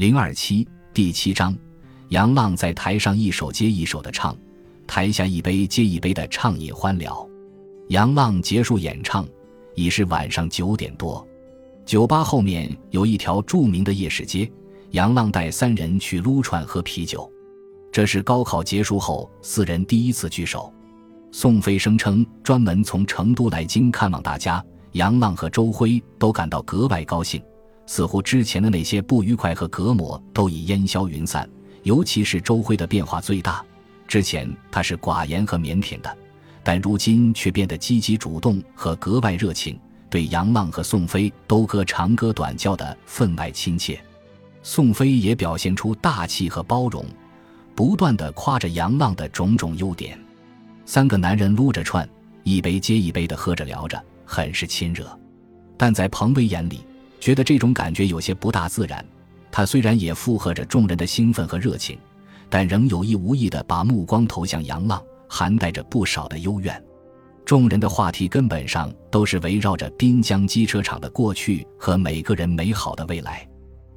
零二七第七章，杨浪在台上一首接一首的唱，台下一杯接一杯的畅饮欢聊。杨浪结束演唱，已是晚上九点多。酒吧后面有一条著名的夜市街，杨浪带三人去撸串喝啤酒。这是高考结束后四人第一次聚首。宋飞声称专门从成都来京看望大家，杨浪和周辉都感到格外高兴。似乎之前的那些不愉快和隔膜都已烟消云散，尤其是周辉的变化最大。之前他是寡言和腼腆的，但如今却变得积极主动和格外热情，对杨浪和宋飞都歌长歌短叫的分外亲切。宋飞也表现出大气和包容，不断的夸着杨浪的种种优点。三个男人撸着串，一杯接一杯的喝着聊着，很是亲热。但在彭威眼里，觉得这种感觉有些不大自然，他虽然也附和着众人的兴奋和热情，但仍有意无意地把目光投向杨浪，含带着不少的幽怨。众人的话题根本上都是围绕着滨江机车厂的过去和每个人美好的未来。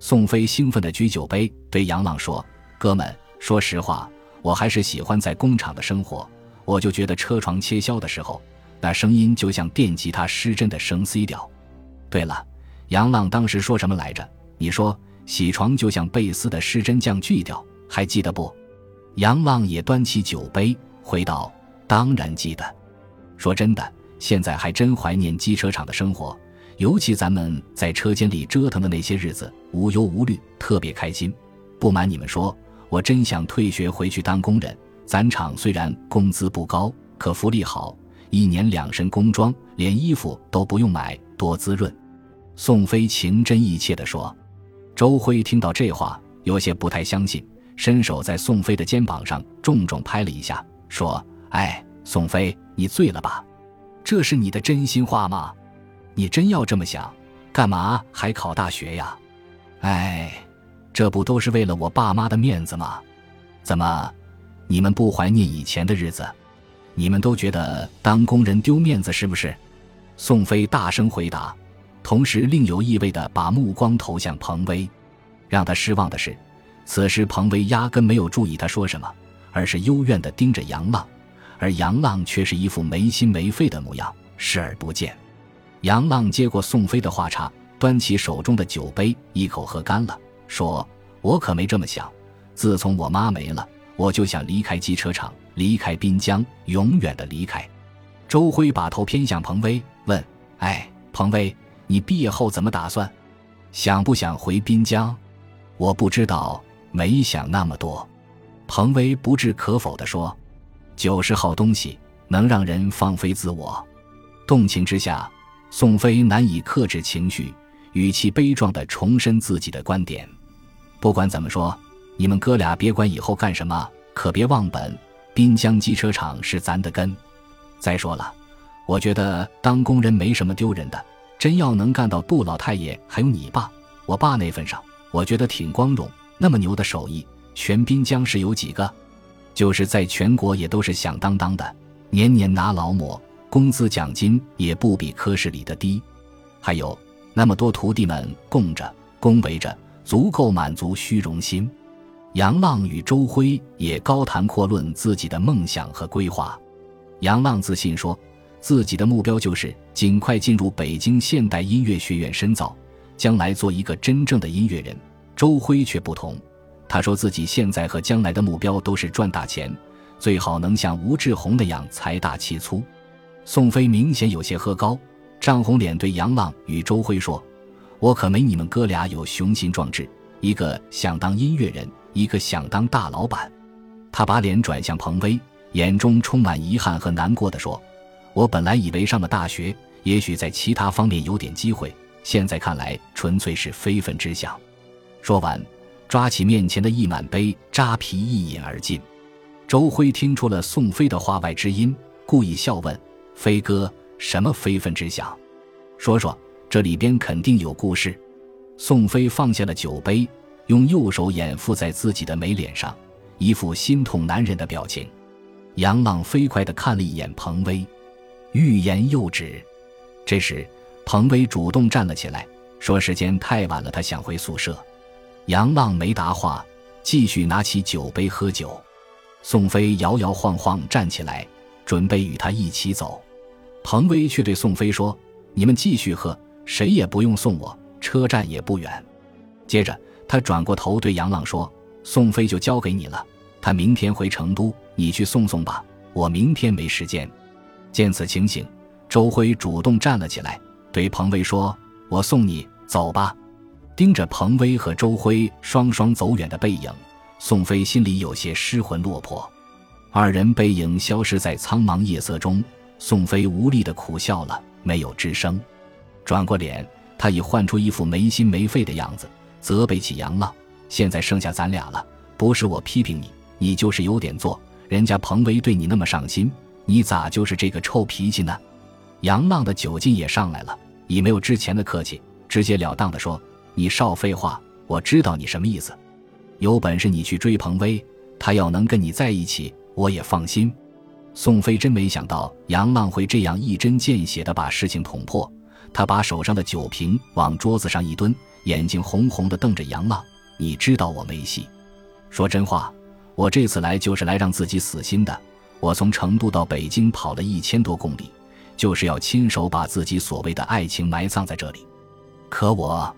宋飞兴奋地举酒杯，对杨浪说：“哥们，说实话，我还是喜欢在工厂的生活。我就觉得车床切削的时候，那声音就像电吉他失真的声 C 调。对了。”杨浪当时说什么来着？你说洗床就像贝斯的失真降锯掉，还记得不？杨浪也端起酒杯，回道：“当然记得。说真的，现在还真怀念机车厂的生活，尤其咱们在车间里折腾的那些日子，无忧无虑，特别开心。不瞒你们说，我真想退学回去当工人。咱厂虽然工资不高，可福利好，一年两身工装，连衣服都不用买，多滋润。”宋飞情真意切地说：“周辉听到这话，有些不太相信，伸手在宋飞的肩膀上重重拍了一下，说：‘哎，宋飞，你醉了吧？这是你的真心话吗？你真要这么想，干嘛还考大学呀？哎，这不都是为了我爸妈的面子吗？怎么，你们不怀念以前的日子？你们都觉得当工人丢面子是不是？’宋飞大声回答。”同时，另有意味地把目光投向彭威。让他失望的是，此时彭威压根没有注意他说什么，而是幽怨地盯着杨浪，而杨浪却是一副没心没肺的模样，视而不见。杨浪接过宋飞的话茬，端起手中的酒杯，一口喝干了，说：“我可没这么想。自从我妈没了，我就想离开机车厂，离开滨江，永远的离开。”周辉把头偏向彭威，问：“哎，彭威。”你毕业后怎么打算？想不想回滨江？我不知道，没想那么多。彭威不置可否地说：“酒是好东西，能让人放飞自我。”动情之下，宋飞难以克制情绪，语气悲壮地重申自己的观点：“不管怎么说，你们哥俩别管以后干什么，可别忘本。滨江机车厂是咱的根。再说了，我觉得当工人没什么丢人的。”真要能干到杜老太爷还有你爸、我爸那份上，我觉得挺光荣。那么牛的手艺，全滨江市有几个？就是在全国也都是响当当的，年年拿劳模，工资奖金也不比科室里的低。还有那么多徒弟们供着、恭维着，足够满足虚荣心。杨浪与周辉也高谈阔论自己的梦想和规划。杨浪自信说。自己的目标就是尽快进入北京现代音乐学院深造，将来做一个真正的音乐人。周辉却不同，他说自己现在和将来的目标都是赚大钱，最好能像吴志红那样财大气粗。宋飞明显有些喝高，涨红脸对杨浪与周辉说：“我可没你们哥俩有雄心壮志，一个想当音乐人，一个想当大老板。”他把脸转向彭威，眼中充满遗憾和难过的说。我本来以为上了大学，也许在其他方面有点机会，现在看来纯粹是非分之想。说完，抓起面前的一满杯扎啤一饮而尽。周辉听出了宋飞的话外之音，故意笑问：“飞哥，什么非分之想？说说，这里边肯定有故事。”宋飞放下了酒杯，用右手掩覆在自己的眉脸上，一副心痛难忍的表情。杨浪飞快地看了一眼彭威。欲言又止，这时，彭威主动站了起来，说：“时间太晚了，他想回宿舍。”杨浪没答话，继续拿起酒杯喝酒。宋飞摇摇晃晃站起来，准备与他一起走。彭威却对宋飞说：“你们继续喝，谁也不用送我，车站也不远。”接着，他转过头对杨浪说：“宋飞就交给你了，他明天回成都，你去送送吧。我明天没时间。”见此情形，周辉主动站了起来，对彭威说：“我送你走吧。”盯着彭威和周辉双双走远的背影，宋飞心里有些失魂落魄。二人背影消失在苍茫夜色中，宋飞无力的苦笑了，没有吱声。转过脸，他已换出一副没心没肺的样子，责备起杨浪：“现在剩下咱俩了，不是我批评你，你就是有点做。人家彭威对你那么上心，你咋就是这个臭脾气呢？”杨浪的酒劲也上来了，已没有之前的客气，直截了当的说。你少废话！我知道你什么意思。有本事你去追彭威，他要能跟你在一起，我也放心。宋飞真没想到杨浪会这样一针见血地把事情捅破。他把手上的酒瓶往桌子上一蹲，眼睛红红的瞪着杨浪：“你知道我没戏？说真话，我这次来就是来让自己死心的。我从成都到北京跑了一千多公里，就是要亲手把自己所谓的爱情埋葬在这里。可我……”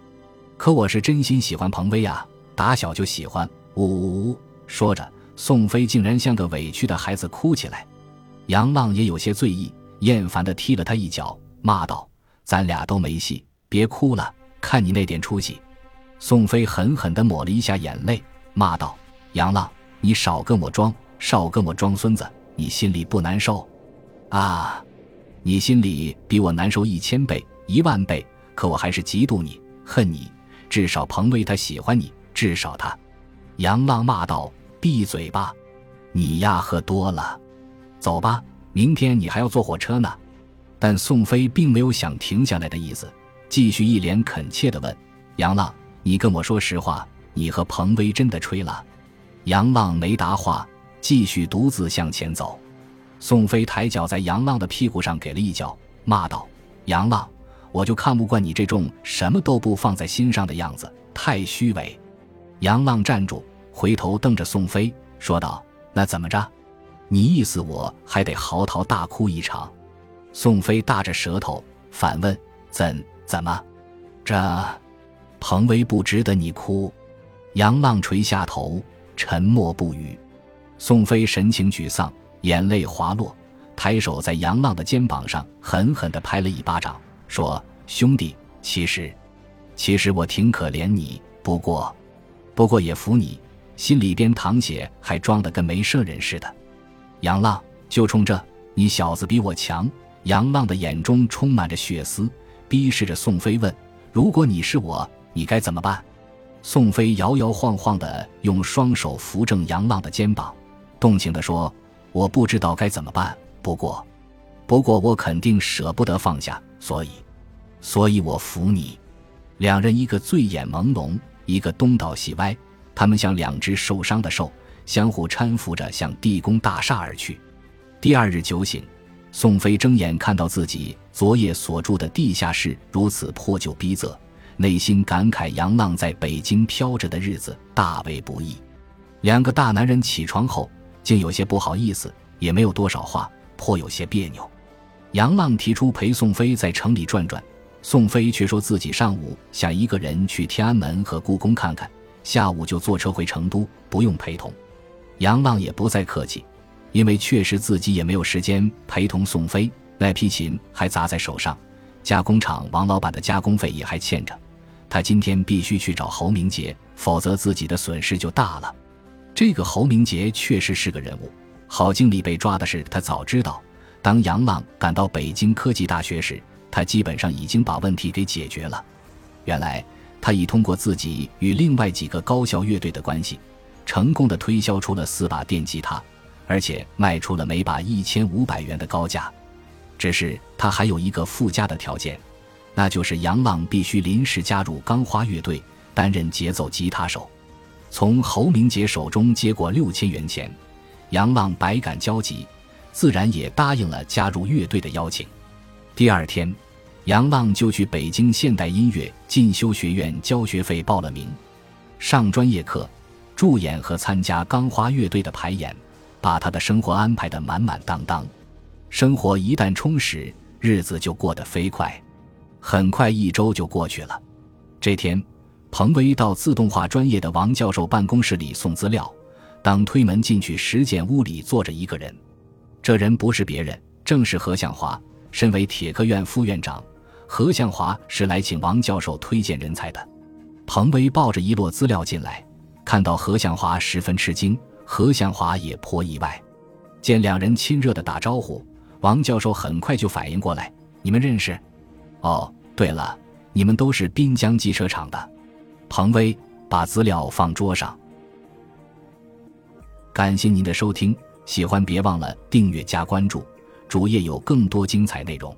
可我是真心喜欢彭威啊，打小就喜欢。呜呜呜！说着，宋飞竟然像个委屈的孩子哭起来。杨浪也有些醉意，厌烦地踢了他一脚，骂道：“咱俩都没戏，别哭了，看你那点出息。”宋飞狠狠地抹了一下眼泪，骂道：“杨浪，你少跟我装，少跟我装孙子，你心里不难受？啊，你心里比我难受一千倍、一万倍。可我还是嫉妒你，恨你。”至少彭威他喜欢你，至少他。杨浪骂道：“闭嘴吧，你呀喝多了，走吧，明天你还要坐火车呢。”但宋飞并没有想停下来的意思，继续一脸恳切地问：“杨浪，你跟我说实话，你和彭威真的吹了？”杨浪没答话，继续独自向前走。宋飞抬脚在杨浪的屁股上给了一脚，骂道：“杨浪！”我就看不惯你这种什么都不放在心上的样子，太虚伪。杨浪站住，回头瞪着宋飞，说道：“那怎么着？你意思我还得嚎啕大哭一场？”宋飞大着舌头反问：“怎怎么？这彭威不值得你哭？”杨浪垂下头，沉默不语。宋飞神情沮丧，眼泪滑落，抬手在杨浪的肩膀上狠狠地拍了一巴掌。说：“兄弟，其实，其实我挺可怜你，不过，不过也服你，心里边淌血，还装得跟没事人似的。”杨浪，就冲这，你小子比我强。杨浪的眼中充满着血丝，逼视着宋飞问：“如果你是我，你该怎么办？”宋飞摇摇晃晃的用双手扶正杨浪的肩膀，动情的说：“我不知道该怎么办，不过，不过我肯定舍不得放下。”所以，所以我服你。两人一个醉眼朦胧，一个东倒西歪，他们像两只受伤的兽，相互搀扶着向地宫大厦而去。第二日酒醒，宋飞睁眼看到自己昨夜所住的地下室如此破旧逼仄，内心感慨杨浪在北京飘着的日子大为不易。两个大男人起床后，竟有些不好意思，也没有多少话，颇有些别扭。杨浪提出陪宋飞在城里转转，宋飞却说自己上午想一个人去天安门和故宫看看，下午就坐车回成都，不用陪同。杨浪也不再客气，因为确实自己也没有时间陪同宋飞。那批琴还砸在手上，加工厂王老板的加工费也还欠着，他今天必须去找侯明杰，否则自己的损失就大了。这个侯明杰确实是个人物，郝经理被抓的事他早知道。当杨浪赶到北京科技大学时，他基本上已经把问题给解决了。原来，他已通过自己与另外几个高校乐队的关系，成功的推销出了四把电吉他，而且卖出了每把一千五百元的高价。只是他还有一个附加的条件，那就是杨浪必须临时加入钢花乐队，担任节奏吉他手。从侯明杰手中接过六千元钱，杨浪百感交集。自然也答应了加入乐队的邀请。第二天，杨浪就去北京现代音乐进修学院交学费报了名。上专业课，助演和参加钢花乐队的排演，把他的生活安排得满满当当。生活一旦充实，日子就过得飞快。很快一周就过去了。这天，彭威到自动化专业的王教授办公室里送资料。当推门进去，时见屋里坐着一个人，这人不是别人，正是何向华。身为铁科院副院长，何向华是来请王教授推荐人才的。彭威抱着一摞资料进来，看到何向华十分吃惊，何向华也颇意外。见两人亲热的打招呼，王教授很快就反应过来：“你们认识？哦，对了，你们都是滨江机车厂的。”彭威把资料放桌上。感谢您的收听，喜欢别忘了订阅加关注，主页有更多精彩内容。